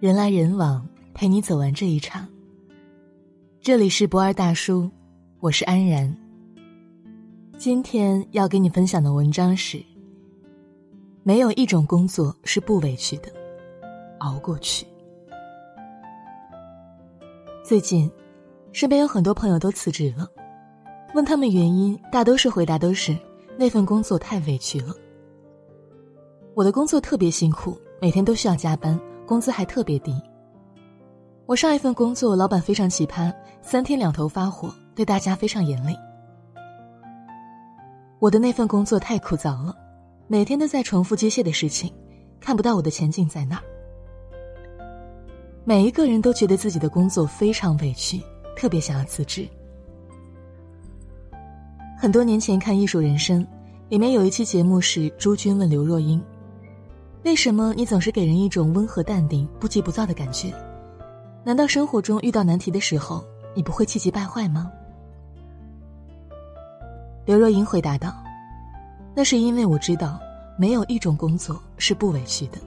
人来人往，陪你走完这一场。这里是不二大叔，我是安然。今天要给你分享的文章是：没有一种工作是不委屈的，熬过去。最近，身边有很多朋友都辞职了，问他们原因，大多数回答都是那份工作太委屈了。我的工作特别辛苦，每天都需要加班。工资还特别低。我上一份工作，老板非常奇葩，三天两头发火，对大家非常严厉。我的那份工作太枯燥了，每天都在重复机械的事情，看不到我的前景在那儿。每一个人都觉得自己的工作非常委屈，特别想要辞职。很多年前看《艺术人生》，里面有一期节目是朱军问刘若英。为什么你总是给人一种温和淡定、不急不躁的感觉？难道生活中遇到难题的时候，你不会气急败坏吗？刘若英回答道：“那是因为我知道，没有一种工作是不委屈的。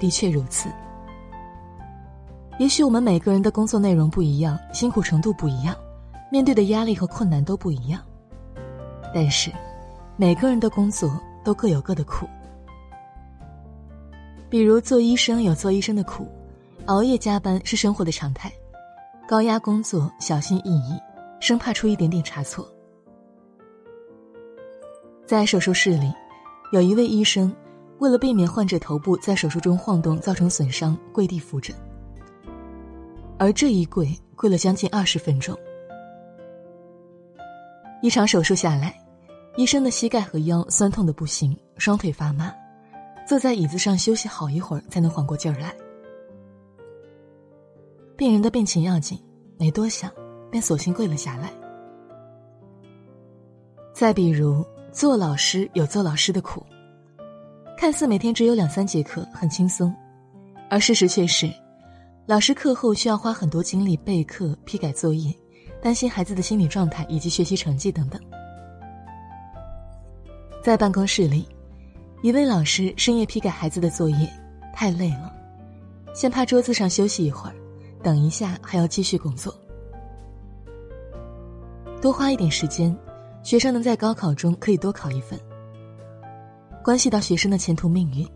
的确如此。也许我们每个人的工作内容不一样，辛苦程度不一样，面对的压力和困难都不一样。但是，每个人的工作都各有各的苦。”比如做医生有做医生的苦，熬夜加班是生活的常态，高压工作小心翼翼，生怕出一点点差错。在手术室里，有一位医生，为了避免患者头部在手术中晃动造成损伤，跪地扶着。而这一跪跪了将近二十分钟。一场手术下来，医生的膝盖和腰酸痛的不行，双腿发麻。坐在椅子上休息好一会儿，才能缓过劲儿来。病人的病情要紧，没多想，便索性跪了下来。再比如，做老师有做老师的苦，看似每天只有两三节课，很轻松，而事实却是，老师课后需要花很多精力备课、批改作业，担心孩子的心理状态以及学习成绩等等。在办公室里。一位老师深夜批改孩子的作业，太累了，先趴桌子上休息一会儿，等一下还要继续工作。多花一点时间，学生能在高考中可以多考一分。关系到学生的前途命运，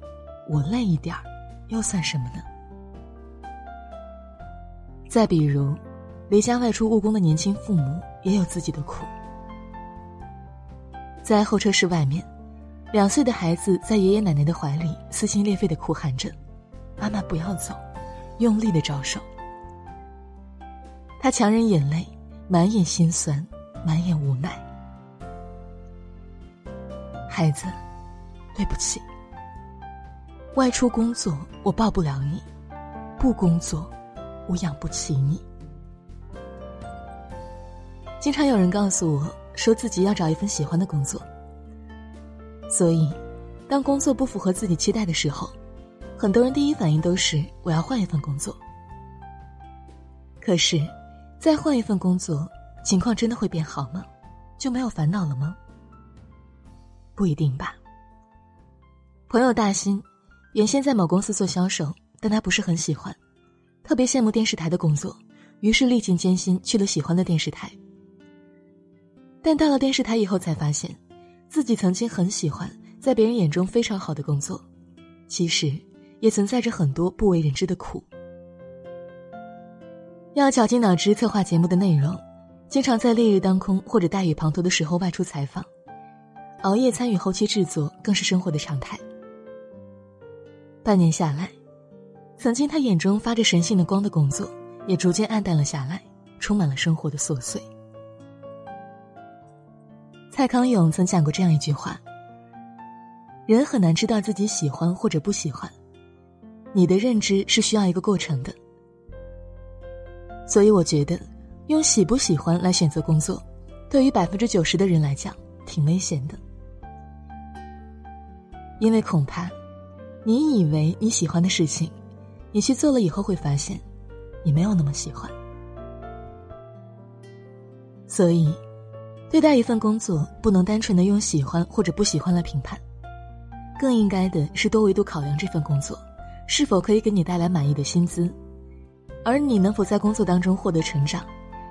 我累一点儿，又算什么呢？再比如，离家外出务工的年轻父母也有自己的苦，在候车室外面。两岁的孩子在爷爷奶奶的怀里撕心裂肺的哭喊着：“妈妈不要走！”用力的招手。他强忍眼泪，满眼心酸，满眼无奈。孩子，对不起。外出工作我抱不了你，不工作我养不起你。经常有人告诉我，说自己要找一份喜欢的工作。所以，当工作不符合自己期待的时候，很多人第一反应都是我要换一份工作。可是，再换一份工作，情况真的会变好吗？就没有烦恼了吗？不一定吧。朋友大新，原先在某公司做销售，但他不是很喜欢，特别羡慕电视台的工作，于是历尽艰辛去了喜欢的电视台。但到了电视台以后，才发现。自己曾经很喜欢，在别人眼中非常好的工作，其实也存在着很多不为人知的苦。要绞尽脑汁策划节目的内容，经常在烈日当空或者大雨滂沱的时候外出采访，熬夜参与后期制作更是生活的常态。半年下来，曾经他眼中发着神性的光的工作，也逐渐暗淡了下来，充满了生活的琐碎。蔡康永曾讲过这样一句话：“人很难知道自己喜欢或者不喜欢，你的认知是需要一个过程的。所以，我觉得用喜不喜欢来选择工作，对于百分之九十的人来讲，挺危险的。因为恐怕，你以为你喜欢的事情，你去做了以后，会发现，你没有那么喜欢。所以。”对待一份工作，不能单纯的用喜欢或者不喜欢来评判，更应该的是多维度考量这份工作，是否可以给你带来满意的薪资，而你能否在工作当中获得成长，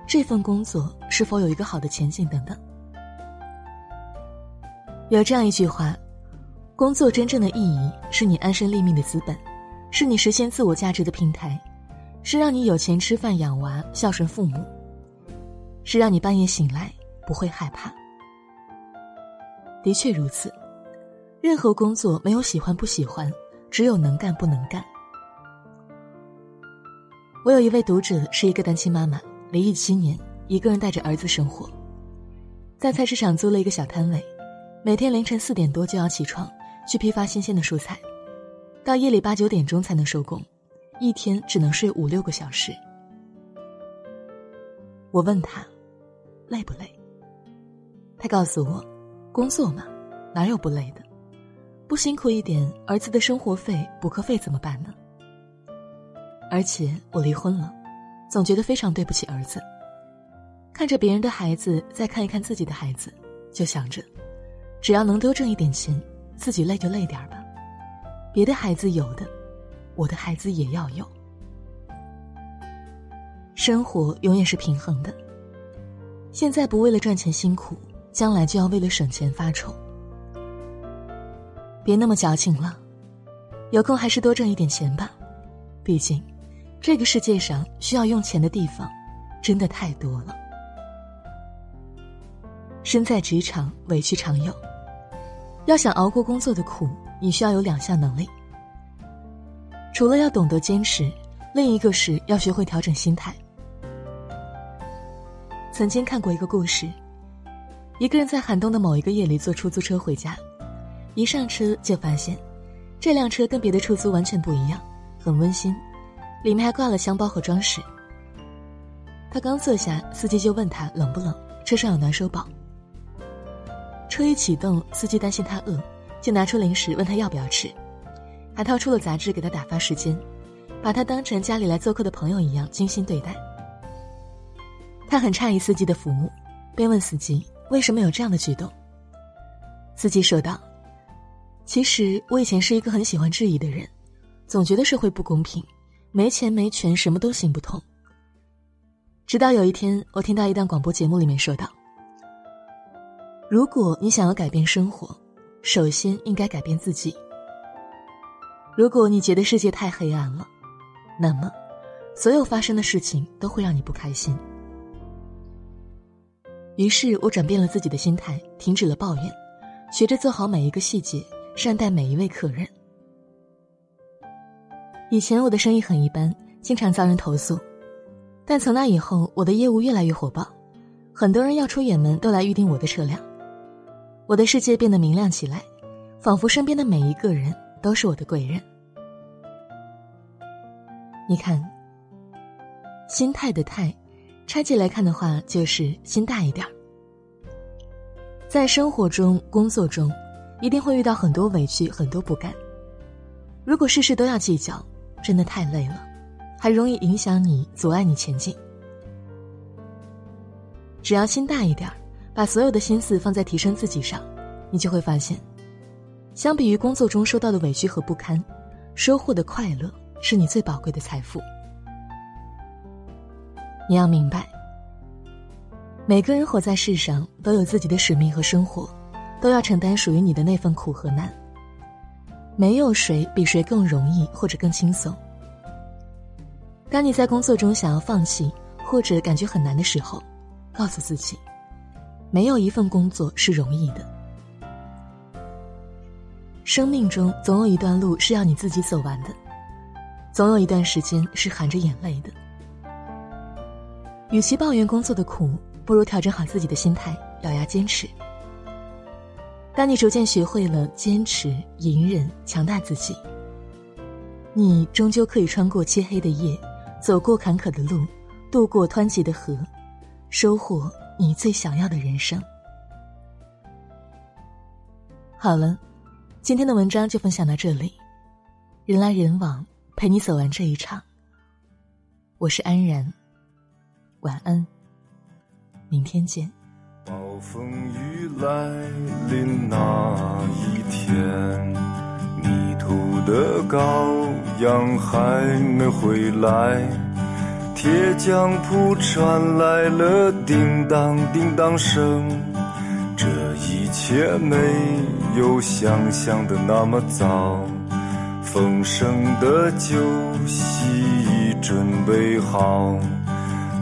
这份工作是否有一个好的前景等等。有这样一句话：，工作真正的意义是你安身立命的资本，是你实现自我价值的平台，是让你有钱吃饭养娃孝顺父母，是让你半夜醒来不会害怕。的确如此，任何工作没有喜欢不喜欢，只有能干不能干。我有一位读者是一个单亲妈妈，离异七年，一个人带着儿子生活，在菜市场租了一个小摊位，每天凌晨四点多就要起床去批发新鲜的蔬菜，到夜里八九点钟才能收工，一天只能睡五六个小时。我问他，累不累？他告诉我。工作嘛，哪有不累的？不辛苦一点，儿子的生活费、补课费怎么办呢？而且我离婚了，总觉得非常对不起儿子。看着别人的孩子，再看一看自己的孩子，就想着，只要能多挣一点钱，自己累就累点吧。别的孩子有的，我的孩子也要有。生活永远是平衡的。现在不为了赚钱辛苦。将来就要为了省钱发愁，别那么矫情了，有空还是多挣一点钱吧。毕竟，这个世界上需要用钱的地方，真的太多了。身在职场，委屈常有，要想熬过工作的苦，你需要有两项能力。除了要懂得坚持，另一个是要学会调整心态。曾经看过一个故事。一个人在寒冬的某一个夜里坐出租车回家，一上车就发现，这辆车跟别的出租完全不一样，很温馨，里面还挂了香包和装饰。他刚坐下，司机就问他冷不冷，车上有暖手宝。车一启动，司机担心他饿，就拿出零食问他要不要吃，还掏出了杂志给他打发时间，把他当成家里来做客的朋友一样精心对待。他很诧异司机的服务，便问司机。为什么有这样的举动？司机说道：“其实我以前是一个很喜欢质疑的人，总觉得社会不公平，没钱没权什么都行不通。直到有一天，我听到一档广播节目里面说道：如果你想要改变生活，首先应该改变自己。如果你觉得世界太黑暗了，那么所有发生的事情都会让你不开心。”于是我转变了自己的心态，停止了抱怨，学着做好每一个细节，善待每一位客人。以前我的生意很一般，经常遭人投诉，但从那以后，我的业务越来越火爆，很多人要出远门都来预订我的车辆，我的世界变得明亮起来，仿佛身边的每一个人都是我的贵人。你看，心态的态。拆解来看的话，就是心大一点儿。在生活中、工作中，一定会遇到很多委屈、很多不甘。如果事事都要计较，真的太累了，还容易影响你、阻碍你前进。只要心大一点儿，把所有的心思放在提升自己上，你就会发现，相比于工作中受到的委屈和不堪，收获的快乐是你最宝贵的财富。你要明白，每个人活在世上都有自己的使命和生活，都要承担属于你的那份苦和难。没有谁比谁更容易或者更轻松。当你在工作中想要放弃或者感觉很难的时候，告诉自己，没有一份工作是容易的。生命中总有一段路是要你自己走完的，总有一段时间是含着眼泪的。与其抱怨工作的苦，不如调整好自己的心态，咬牙坚持。当你逐渐学会了坚持、隐忍、强大自己，你终究可以穿过漆黑的夜，走过坎坷的路，渡过湍急的河，收获你最想要的人生。好了，今天的文章就分享到这里。人来人往，陪你走完这一场。我是安然。晚安，明天见。暴风雨来临那一天，迷途的羔羊还没回来，铁匠铺传来了叮当叮当声。这一切没有想象的那么糟，丰盛的酒席已准备好，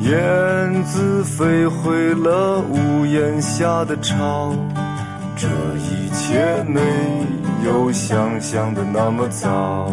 燕子飞回了屋檐下的巢，这一切没有想象的那么糟。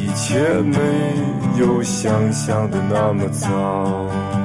切没有想象的那么糟。